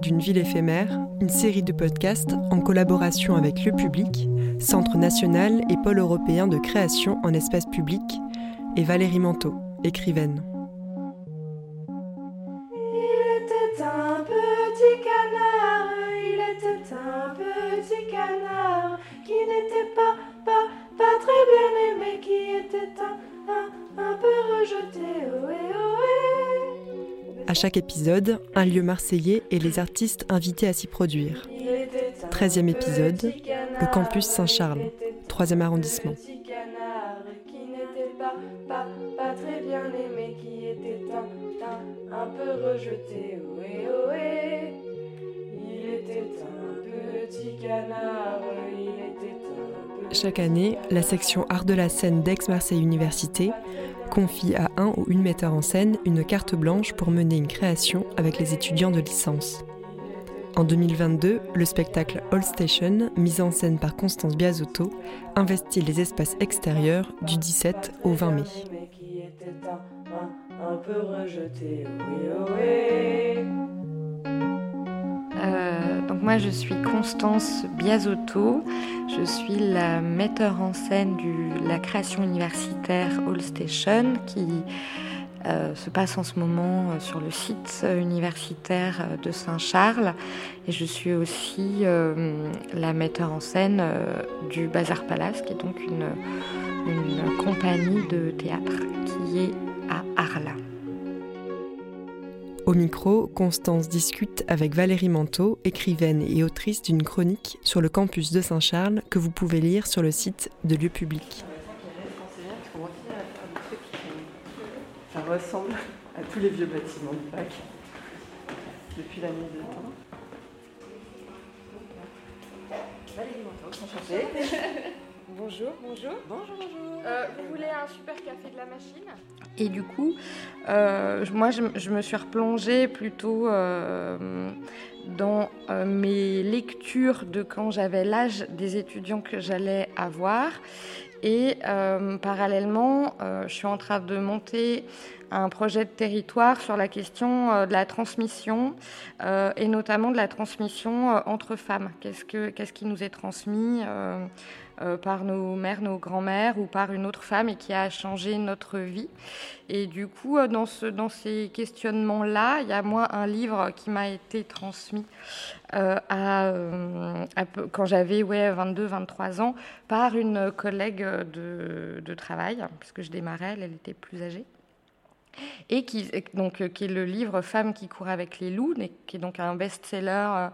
D'une ville éphémère, une série de podcasts en collaboration avec Le Public, Centre national et pôle européen de création en espace public, et Valérie Manteau, écrivaine. Il était un petit canard, il était un petit canard qui n'était pas, pas, pas très bien aimé, qui était un, un, un peu rejeté. Ohé, ohé. À chaque épisode, un lieu marseillais et les artistes invités à s'y produire. Il était un 13e épisode, le campus Saint-Charles, il était 3e arrondissement. Chaque année, la section Art de la scène d'Aix-Marseille Université confie à un ou une metteur en scène une carte blanche pour mener une création avec les étudiants de licence. En 2022, le spectacle All Station, mis en scène par Constance Biasotto, investit les espaces extérieurs du 17 au 20 mai. Euh, donc moi je suis Constance Biasotto, je suis la metteur en scène de la création universitaire All Station qui euh, se passe en ce moment euh, sur le site universitaire de Saint-Charles et je suis aussi la metteur en scène du Bazar Palace qui est donc une, une compagnie de théâtre qui est à Arles. Au micro, Constance discute avec Valérie Manteau, écrivaine et autrice d'une chronique sur le campus de Saint-Charles que vous pouvez lire sur le site de Lieu Public. Ça ressemble à tous les vieux bâtiments de Pâques depuis la nuit des temps. Valérie Manteau, enchantée. Bonjour, bonjour. Bonjour, bonjour. Euh, vous voulez un super café de la machine? Et du coup, euh, moi, je, je me suis replongée plutôt euh, dans euh, mes lectures de quand j'avais l'âge des étudiants que j'allais avoir. Et euh, parallèlement, euh, je suis en train de monter un projet de territoire sur la question euh, de la transmission euh, et notamment de la transmission euh, entre femmes. Qu'est-ce, que, qu'est-ce qui nous est transmis euh, euh, par nos mères, nos grands-mères ou par une autre femme et qui a changé notre vie. Et du coup, euh, dans, ce, dans ces questionnements-là, il y a moi un livre qui m'a été transmis euh, quand j'avais ouais, 22-23 ans par une collègue de, travail, puisque je démarrais, elle, était plus âgée. Et qui, donc, qui est le livre Femmes qui courent avec les loups, qui est donc un best-seller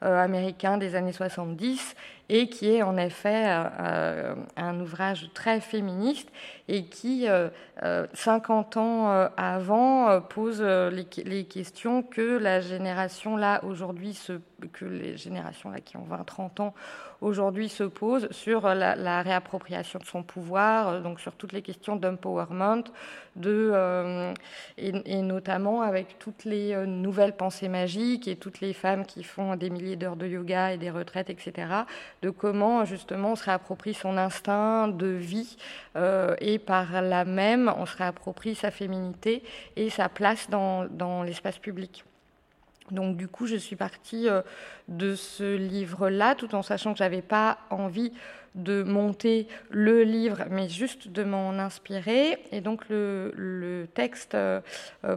américain des années 70 et qui est en effet euh, euh, un ouvrage très féministe et qui, euh, euh, 50 ans euh, avant, euh, pose les, questions que la génération là aujourd'hui que les générations là qui ont 20-30 ans aujourd'hui se posent sur la, réappropriation de son pouvoir, donc sur toutes les questions d'empowerment, de et, notamment avec toutes les nouvelles pensées magiques et toutes les femmes qui font des milliers d'heures de yoga et des retraites, etc. De comment justement on se réapproprie son instinct de vie euh, et par là même on se réapproprie sa féminité et sa place dans, l'espace public. Donc du coup, je suis partie euh, de ce livre-là, tout en sachant que j'avais pas envie de monter le livre, mais juste de m'en inspirer. Et donc le, texte euh,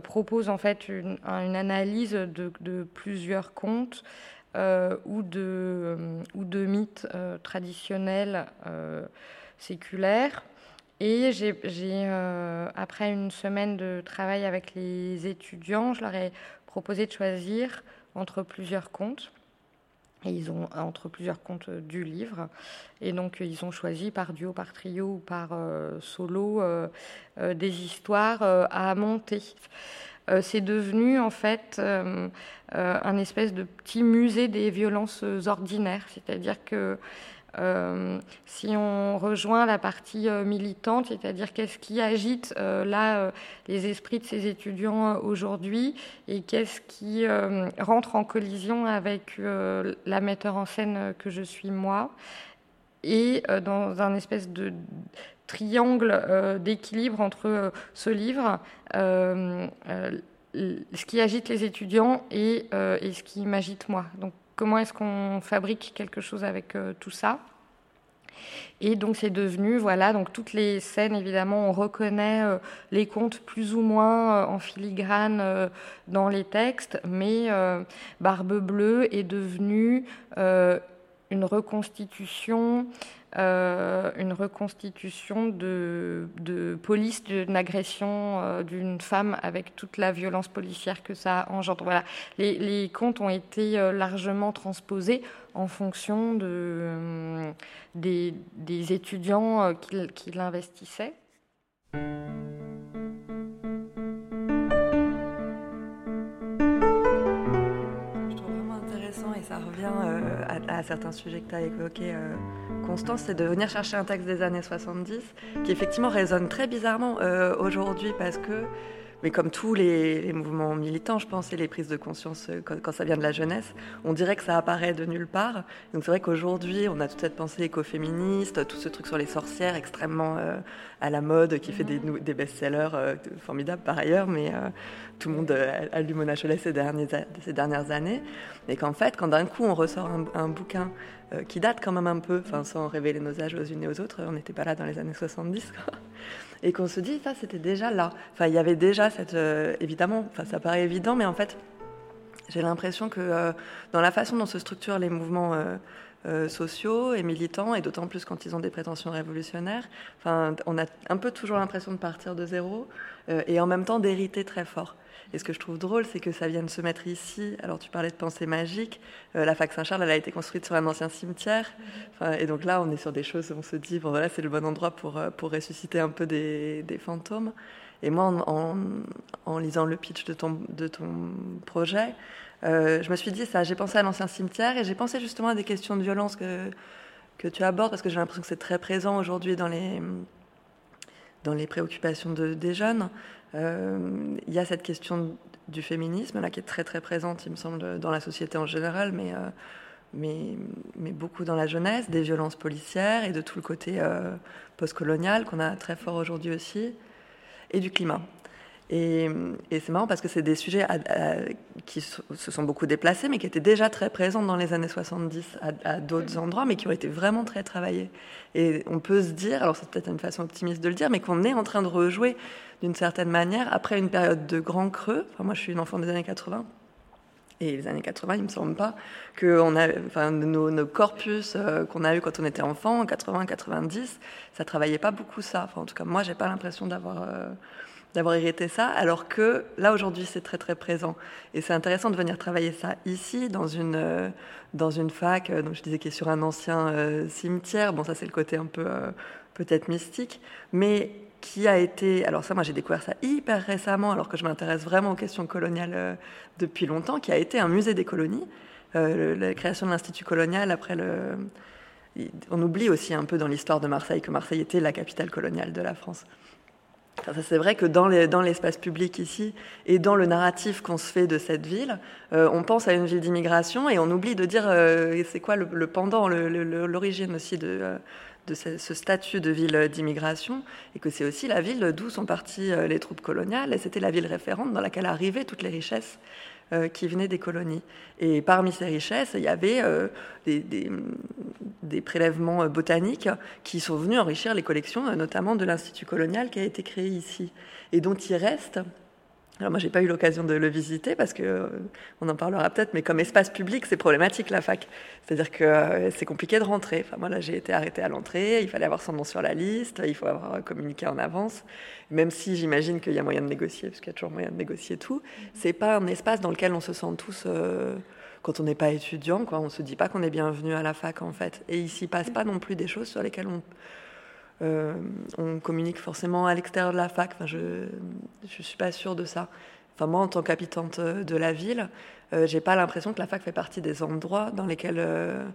propose en fait une, un- une analyse de, plusieurs contes ou, de, euh, ou de mythes euh, traditionnels euh, séculaires. Et j'ai, euh, après une semaine de travail avec les étudiants, je leur ai proposé de choisir entre plusieurs contes. Et ils ont entre plusieurs contes euh, du livre. Et donc, euh, ils ont choisi par duo, par trio ou par euh, solo euh, euh, des histoires euh, à monter. Euh, c'est devenu en fait euh, euh, un espèce de petit musée des violences ordinaires. C'est-à-dire que si on rejoint la partie militante, c'est-à-dire qu'est-ce qui agite là les esprits de ces étudiants aujourd'hui et qu'est-ce qui rentre en collision avec la metteur en scène que je suis moi et dans un espèce de triangle euh, d'équilibre entre euh, ce livre, euh, ce qui agite les étudiants et, ce qui m'agite moi. Donc comment est-ce qu'on fabrique quelque chose avec tout ça? Et donc c'est devenu, voilà, donc toutes les scènes, évidemment, on reconnaît les contes plus ou moins en filigrane dans les textes, mais Barbe Bleue est devenue une reconstitution euh, une reconstitution de, police d'une agression euh, d'une femme avec toute la violence policière que ça engendre. Voilà, les, contes ont été euh, largement transposés en fonction de, des, étudiants qui, qui l'investissaient. Ça revient à, certains sujets que tu as évoqués constance, c'est de venir chercher un texte des années 70 qui effectivement résonne très bizarrement euh, aujourd'hui parce que, mais comme tous les, mouvements militants, je pense, et les prises de conscience euh, quand, ça vient de la jeunesse, on dirait que ça apparaît de nulle part. Donc c'est vrai qu'aujourd'hui, on a toute cette pensée écoféministe, tout ce truc sur les sorcières extrêmement euh, à la mode, qui fait des, best-sellers formidables par ailleurs, mais tout le monde a lu Mona Chollet ces, dernières années. Et qu'en fait, quand d'un coup on ressort un bouquin euh, qui date quand même un peu, enfin sans révéler nos âges aux unes et aux autres, on n'était pas là dans les années 70, et qu'on se dit, ça c'était déjà là. Enfin, il y avait déjà Euh, ça paraît évident, mais en fait, j'ai l'impression que euh, dans la façon dont se structurent les mouvements sociaux et militants, et d'autant plus quand ils ont des prétentions révolutionnaires, on a un peu toujours l'impression de partir de zéro, et en même temps d'hériter très fort. Et ce que je trouve drôle, c'est que ça vient de se mettre ici. Alors, tu parlais de pensée magique. Euh, la fac Saint-Charles, elle a été construite sur un ancien cimetière. et donc là, on est sur des choses, on se dit, bon, voilà, c'est le bon endroit pour, euh, pour ressusciter un peu des, des fantômes. Et moi, en, en, lisant le pitch de ton, de ton projet, euh, je me suis dit ça. J'ai pensé à l'ancien cimetière et j'ai pensé justement à des questions de violence que, que tu abordes parce que j'ai l'impression que c'est très présent aujourd'hui dans les, dans les préoccupations de, des jeunes. Euh, il y a cette question du féminisme là qui est très très présente, il me semble, dans la société en général, mais euh, beaucoup dans la jeunesse, des violences policières et de tout le côté euh, postcolonial qu'on a très fort aujourd'hui aussi, et du climat. Et, c'est marrant parce que c'est des sujets qui se sont beaucoup déplacés, mais qui étaient déjà très présents dans les années 70 à, d'autres endroits, mais qui ont été vraiment très travaillés. Et on peut se dire, alors c'est peut-être une façon optimiste de le dire, mais qu'on est en train de rejouer d'une certaine manière après une période de grand creux. Enfin, moi, je suis une enfant des années 80. Et les années 80, il me semble pas que on a, enfin, nos, corpus euh, qu'on a eu quand on était enfant, en 80, 90, ça travaillait pas beaucoup ça. Enfin, en tout cas, moi, j'ai pas l'impression d'avoir euh, d'avoir hérité ça, alors que là aujourd'hui c'est très très présent. Et c'est intéressant de venir travailler ça ici, dans une, euh, dans une fac, euh, donc je disais qui est sur un ancien euh, cimetière, bon ça c'est le côté un peu peut-être mystique, mais qui a été, alors ça moi j'ai découvert ça hyper récemment, alors que je m'intéresse vraiment aux questions coloniales depuis longtemps, qui a été un musée des colonies, la création de l'Institut colonial après le... On oublie aussi un peu dans l'histoire de Marseille que Marseille était la capitale coloniale de la France c'est vrai que dans l'espace public ici et dans le narratif qu'on se fait de cette ville, euh, on pense à une ville d'immigration et on oublie de dire euh, c'est quoi le, pendant, l'origine aussi de, euh, ce, statut de ville d'immigration et que c'est aussi la ville d'où sont parties les troupes coloniales et c'était la ville référente dans laquelle arrivaient toutes les richesses euh, qui venaient des colonies. Et parmi ces richesses, il y avait euh, des, prélèvements euh, botaniques qui sont venus enrichir les collections, notamment de l'Institut colonial qui a été créé ici, et dont il reste alors moi, j'ai pas eu l'occasion de le visiter parce que euh, on en parlera peut-être, mais comme espace public, c'est problématique la fac. C'est-à-dire que euh, c'est compliqué de rentrer. Enfin, moi là, j'ai été arrêtée à l'entrée. Il fallait avoir son nom sur la liste. Il faut avoir communiqué en avance. Même si j'imagine qu'il y a moyen de négocier, parce qu'il y a toujours moyen de négocier tout. C'est pas un espace dans lequel on se sent tous. Euh, quand on n'est pas étudiant, quoi, on se dit pas qu'on est bienvenu à la fac en fait. Et ici passe pas non plus des choses sur lesquelles on, euh, on communique forcément à l'extérieur de la fac. Enfin, je ne suis pas sûre de ça. Enfin, moi, en tant qu'habitante de la ville, euh, j'ai pas l'impression que la fac fait partie des endroits dans lesquels euh,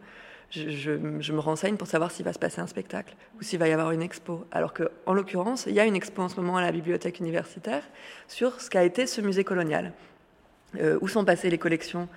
je, me renseigne pour savoir s'il va se passer un spectacle ou s'il va y avoir une expo. Alors que, en l'occurrence, il y a une expo en ce moment à la bibliothèque universitaire sur ce qu'a été ce musée colonial. où sont passées les collections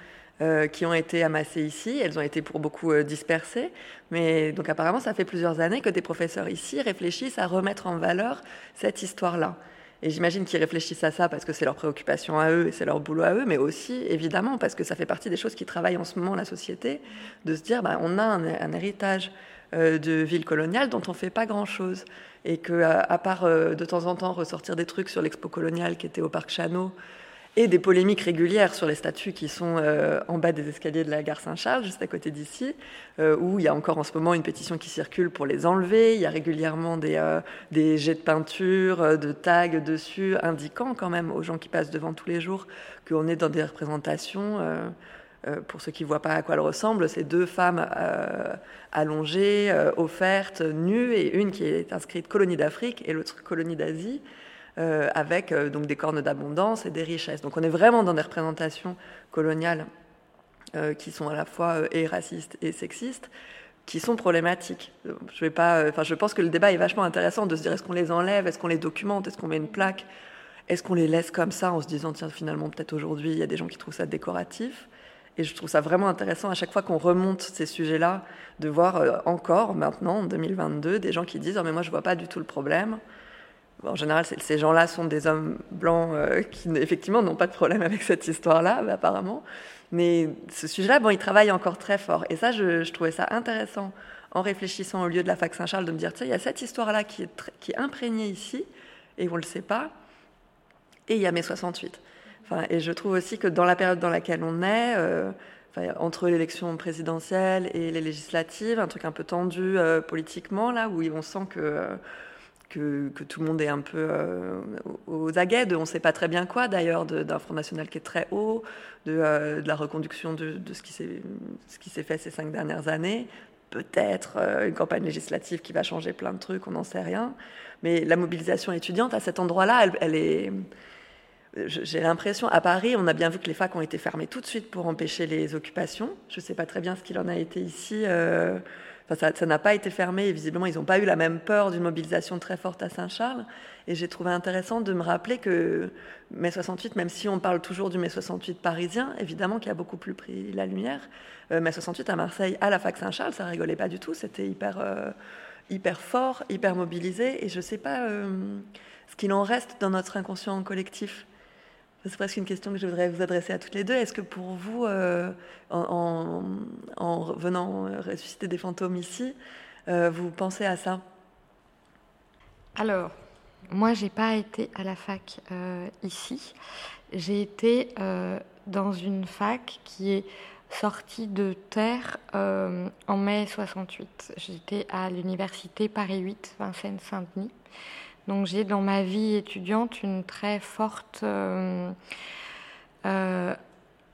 euh, qui ont été amassées ici. Elles ont été pour beaucoup euh, dispersées. Mais donc apparemment, ça fait plusieurs années que des professeurs ici réfléchissent à remettre en valeur cette histoire-là. Et j'imagine qu'ils réfléchissent à ça parce que c'est leur préoccupation à eux et c'est leur boulot à eux, mais aussi évidemment parce que ça fait partie des choses qui travaillent en ce moment la société, de se dire bah, on a un, héritage euh, de ville coloniale dont on ne fait pas grand-chose. Et que, à, part de temps en temps ressortir des trucs sur l'expo coloniale qui était au parc Chano, et des polémiques régulières sur les statues qui sont euh, en bas des escaliers de la gare Saint-Charles, juste à côté d'ici, euh, où il y a encore en ce moment une pétition qui circule pour les enlever. Il y a régulièrement des, euh, jets de peinture, de tags dessus, indiquant quand même aux gens qui passent devant tous les jours qu'on est dans des représentations. pour ceux qui ne voient pas à quoi elles ressemblent, c'est deux femmes allongées, offertes, nues, et une qui est inscrite colonie d'Afrique et l'autre colonie d'Asie. Euh, avec euh, donc des cornes d'abondance et des richesses. Donc on est vraiment dans des représentations coloniales euh, qui sont à la fois et racistes et sexistes, qui sont problématiques. Je, vais pas, enfin, je pense que le débat est vachement intéressant de se dire est-ce qu'on les enlève, est-ce qu'on les documente, est-ce qu'on met une plaque, est-ce qu'on les laisse comme ça en se disant tiens finalement peut-être aujourd'hui il y a des gens qui trouvent ça décoratif. Et je trouve ça vraiment intéressant à chaque fois qu'on remonte ces sujets-là, de voir encore maintenant, en 2022, des gens qui disent oh, mais moi je vois pas du tout le problème en général, ces gens-là sont des hommes blancs euh, qui, effectivement, n'ont pas de problème avec cette histoire-là, apparemment. Mais ce sujet-là, bon, il travaille encore très fort. Et ça, je, trouvais ça intéressant en réfléchissant au lieu de la fac Saint-Charles de me dire, tiens, il y a cette histoire-là qui qui est imprégnée ici, et on ne le sait pas, et il y a mai 68. Enfin, et je trouve aussi que dans la période dans laquelle on est, euh, entre l'élection présidentielle et les législatives, un truc un peu tendu euh, politiquement, là, où on sent que que, tout le monde est un peu euh, aux aguets de on ne sait pas très bien quoi d'ailleurs, d'un Front National qui est très haut, de, euh, la reconduction de, ce qui s'est fait ces cinq dernières années, peut-être euh, une campagne législative qui va changer plein de trucs, on n'en sait rien. Mais la mobilisation étudiante à cet endroit-là, elle, est... J'ai l'impression, à Paris, on a bien vu que les facs ont été fermées tout de suite pour empêcher les occupations. Je ne sais pas très bien ce qu'il en a été ici ça n'a pas été fermé et visiblement, ils n'ont pas eu la même peur d'une mobilisation très forte à Saint-Charles. Et j'ai trouvé intéressant de me rappeler que mai 68, même si on parle toujours du mai 68 parisien, évidemment qui a beaucoup plus pris la lumière, euh, mai 68 à Marseille, à la fac Saint-Charles, ça rigolait pas du tout. C'était hyper, euh, hyper fort, hyper mobilisé. Et je ne sais pas euh, ce qu'il en reste dans notre inconscient collectif. C'est presque une question que je voudrais vous adresser à toutes les deux. Est-ce que pour vous, euh, en, venant ressusciter des fantômes ici, euh, vous pensez à ça? Alors, moi, j'ai pas été à la fac euh, ici. J'ai été dans une fac qui est sortie de terre en mai 68. J'étais à l'université Paris 8, Vincennes-Saint-Denis. Donc j'ai dans ma vie étudiante une très forte euh, euh,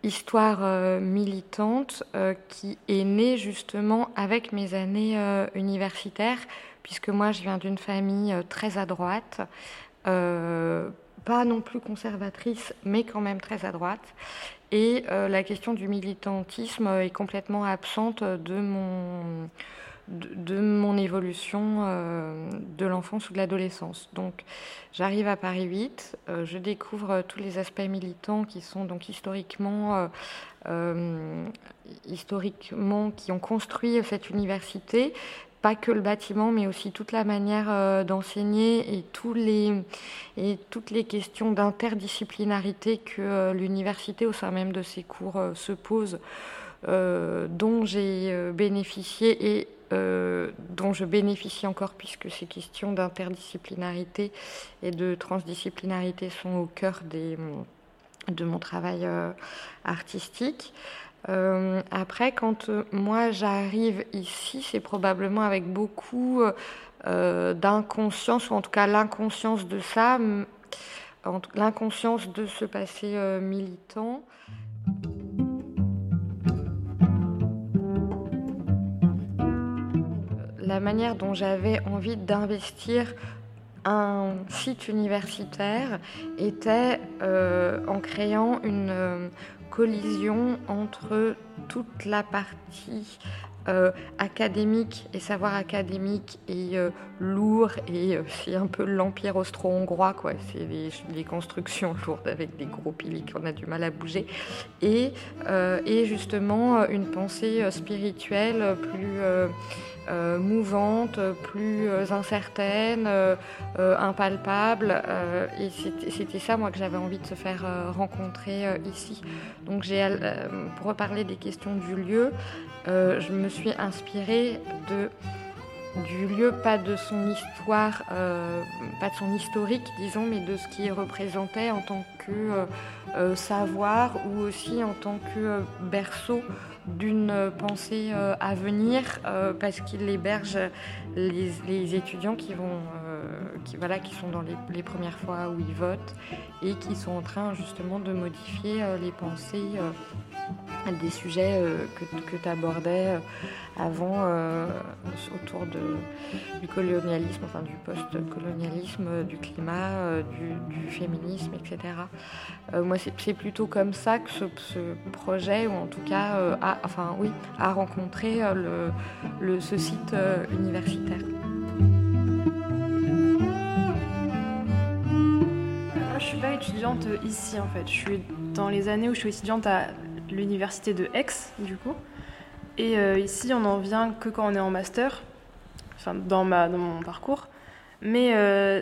histoire euh, militante qui est née justement avec mes années universitaires, puisque moi je viens d'une famille très à droite, pas non plus conservatrice, mais quand même très à droite. Et la question du militantisme est complètement absente de mon de, mon évolution euh, de l'enfance ou de l'adolescence. Donc j'arrive à Paris 8, euh, je découvre tous les aspects militants qui sont donc historiquement, euh, historiquement qui ont construit cette université, pas que le bâtiment, mais aussi toute la manière d'enseigner et, tous les, et toutes les questions d'interdisciplinarité que l'université, au sein même de ses cours, se pose, dont j'ai bénéficié et euh, dont je bénéficie encore puisque ces questions d'interdisciplinarité et de transdisciplinarité sont au cœur des, de mon travail euh, artistique. Euh, après, quand moi j'arrive ici, c'est probablement avec beaucoup d'inconscience, ou en tout cas l'inconscience de ça, l'inconscience de ce passé militant. La manière dont j'avais envie d'investir un site universitaire était euh, en créant une euh, collision entre toute la partie euh, académique et savoir académique et lourd et c'est un peu l'empire austro-hongrois quoi. C'est les, constructions lourdes avec des gros piliers qu'on a du mal à bouger et justement une pensée spirituelle plus euh, mouvante, plus euh, incertaine, euh, impalpable. et c'était ça, moi, que j'avais envie de se faire rencontrer ici. Donc, j'ai, pour reparler des questions du lieu, je me suis inspirée du lieu, pas de son histoire, pas de son historique, disons, mais de ce qu'il représentait en tant que savoir ou aussi en tant que berceau d'une pensée euh, à venir euh, parce qu'il héberge les, étudiants qui vont euh, qui qui sont dans les, premières fois où ils votent et qui sont en train justement de modifier les pensées des sujets que, que tu abordais avant autour de, du colonialisme, enfin du post-colonialisme, du climat, du, féminisme, etc. moi, c'est plutôt comme ça que ce, projet, ou en tout cas a enfin oui, à rencontrer euh, le, ce site euh, universitaire. Je suis pas étudiante ici en fait. Je suis dans les années où je suis étudiante à l'université de Aix, du coup. Et euh, ici, on n'en vient que quand on est en master, enfin dans, ma, dans mon parcours. Mais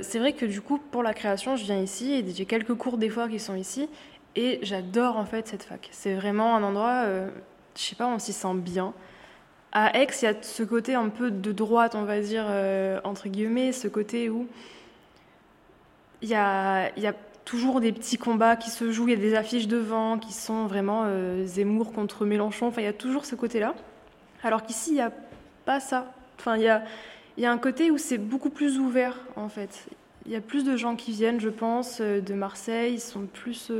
c'est vrai que du coup, pour la création, je viens ici j'ai quelques cours des fois qui sont ici. Et j'adore en fait cette fac. C'est vraiment un endroit, je sais pas, on s'y sent bien. À Aix, il y a ce côté un peu de droite, on va dire, euh, entre guillemets, ce côté où il y a, y a, toujours des petits combats qui se jouent, il y a des affiches devant qui sont vraiment euh, Zemmour contre Mélenchon, enfin, il y a toujours ce côté-là. Alors qu'ici, il n'y a pas ça. Enfin, il y a, y a un côté où c'est beaucoup plus ouvert, en fait. Il y a plus de gens qui viennent, je pense, euh, de Marseille, ils sont plus...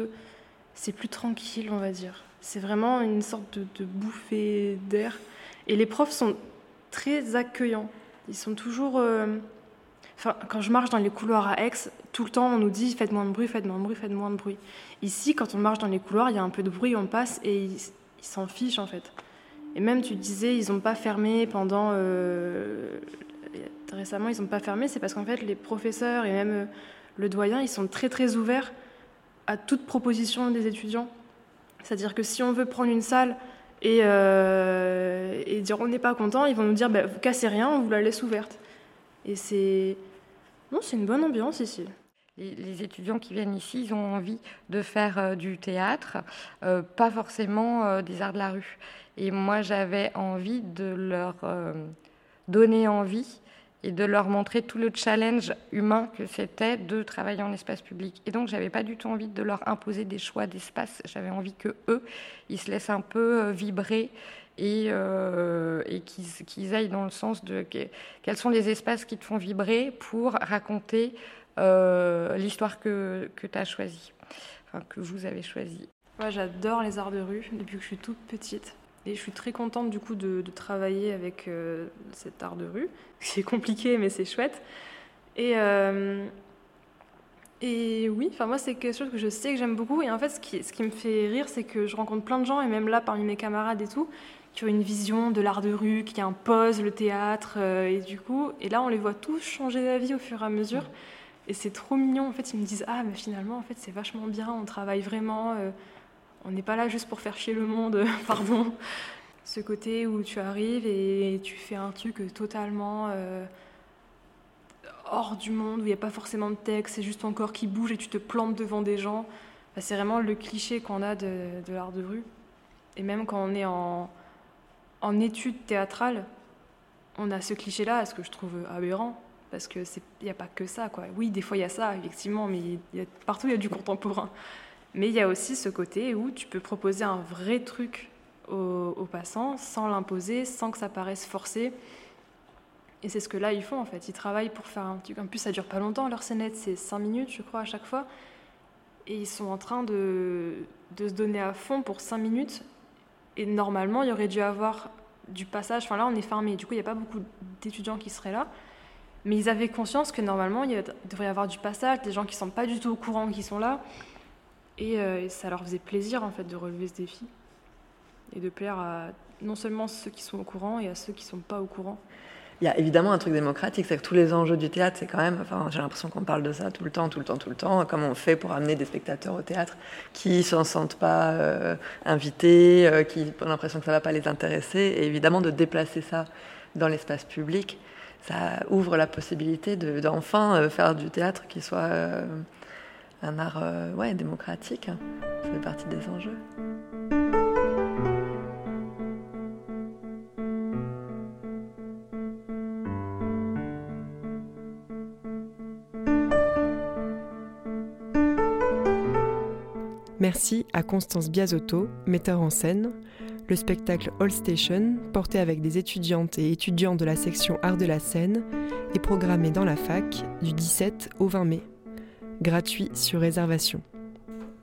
c'est plus tranquille, on va dire. C'est vraiment une sorte de, bouffée d'air. Et les profs sont très accueillants. Ils sont toujours. Euh, quand je marche dans les couloirs à Aix, tout le temps on nous dit faites moins de bruit, faites moins de bruit, faites moins de bruit. Ici, quand on marche dans les couloirs, il y a un peu de bruit, on passe et ils s'en fichent en fait. Et même tu disais, ils n'ont pas fermé pendant. Euh, récemment, ils n'ont pas fermé, c'est parce qu'en fait, les professeurs et même euh, le doyen, ils sont très très ouverts à toute proposition des étudiants. C'est-à-dire que si on veut prendre une salle et, euh, dire on n'est pas content, ils vont nous dire bah, vous cassez rien, on vous la laisse ouverte. Et c'est. Non, c'est une bonne ambiance ici. Les, étudiants qui viennent ici, ils ont envie de faire euh, du théâtre, euh, pas forcément des arts de la rue. Et moi, j'avais envie de leur donner envie et de leur montrer tout le challenge humain que c'était de travailler en espace public. Et donc, j'avais pas du tout envie de leur imposer des choix d'espace. J'avais envie que eux, ils se laissent un peu euh, vibrer et, euh, qu'ils aillent dans le sens de quels sont les espaces qui te font vibrer pour raconter euh, l'histoire que, tu as choisie, que vous avez choisie. Moi, j'adore les arts de rue depuis que je suis toute petite. Je suis très contente du coup de, travailler avec euh, cet art de rue. C'est compliqué, mais c'est chouette. Et, euh, et oui, enfin moi c'est quelque chose que je sais que j'aime beaucoup. Et en fait, ce qui, me fait rire, c'est que je rencontre plein de gens, et même là parmi mes camarades et tout, qui ont une vision de l'art de rue, qui imposent le théâtre. Euh, et du coup, et là on les voit tous changer d'avis au fur et à mesure. Et c'est trop mignon. En fait, ils me disent ah mais finalement en fait c'est vachement bien, on travaille vraiment. On n'est pas là juste pour faire chier le monde, pardon. Ce côté où tu arrives et tu fais un truc totalement euh, hors du monde, où il n'y a pas forcément de texte, c'est juste ton corps qui bouge et tu te plantes devant des gens. c'est vraiment le cliché qu'on a de, l'art de rue. Et même quand on est en, en études théâtrales, on a ce cliché-là, ce que je trouve aberrant, parce qu'il n'y a pas que ça. Quoi. Oui, des fois il y a ça, effectivement, mais partout il y a du contemporain. Mais il y a aussi ce côté où tu peux proposer un vrai truc aux, passants sans l'imposer, sans que ça paraisse forcé. Et c'est ce que là ils font en fait. Ils travaillent pour faire un truc. En plus, ça dure pas longtemps leur scénette, c'est 5 minutes, je crois, à chaque fois. Et ils sont en train de, se donner à fond pour 5 minutes. Et normalement, il y aurait dû avoir du passage. Enfin là, on est fermé. Du coup, il n'y a pas beaucoup d'étudiants qui seraient là. Mais ils avaient conscience que normalement, il devrait y avoir du passage, des gens qui ne sont pas du tout au courant qui sont là. Euh, et, ça leur faisait plaisir en fait de relever ce défi. et de plaire à non seulement ceux qui sont au courant et à ceux qui ne sont pas au courant. Il y a évidemment un truc démocratique, c'est que tous les enjeux du théâtre, c'est quand même, enfin, j'ai l'impression qu'on parle de ça tout le temps, tout le temps, tout le temps. Comment on fait pour amener des spectateurs au théâtre qui ne s'en sentent pas euh, invités, euh, qui ont l'impression que ça ne va pas les intéresser, et évidemment de déplacer ça dans l'espace public, ça ouvre la possibilité d'enfin euh, faire du théâtre qui soit un art ouais, démocratique. Hein. Ça fait partie des enjeux. Merci à Constance Biasotto, metteur en scène. Le spectacle All Station, porté avec des étudiantes et étudiants de la section Art de la scène, est programmé dans la fac du 17 au 20 mai. Gratuit sur réservation.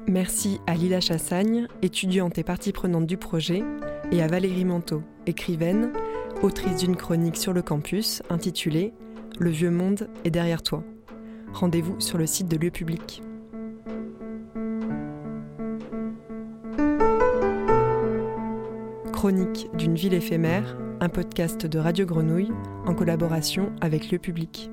Merci à Lila Chassagne, étudiante et partie prenante du projet, et à Valérie Manteau, écrivaine, autrice d'une chronique sur le campus intitulée Le vieux monde est derrière toi. Rendez-vous sur le site de Lieu Public. Chronique d'une ville éphémère, un podcast de Radio Grenouille en collaboration avec Lieu Public.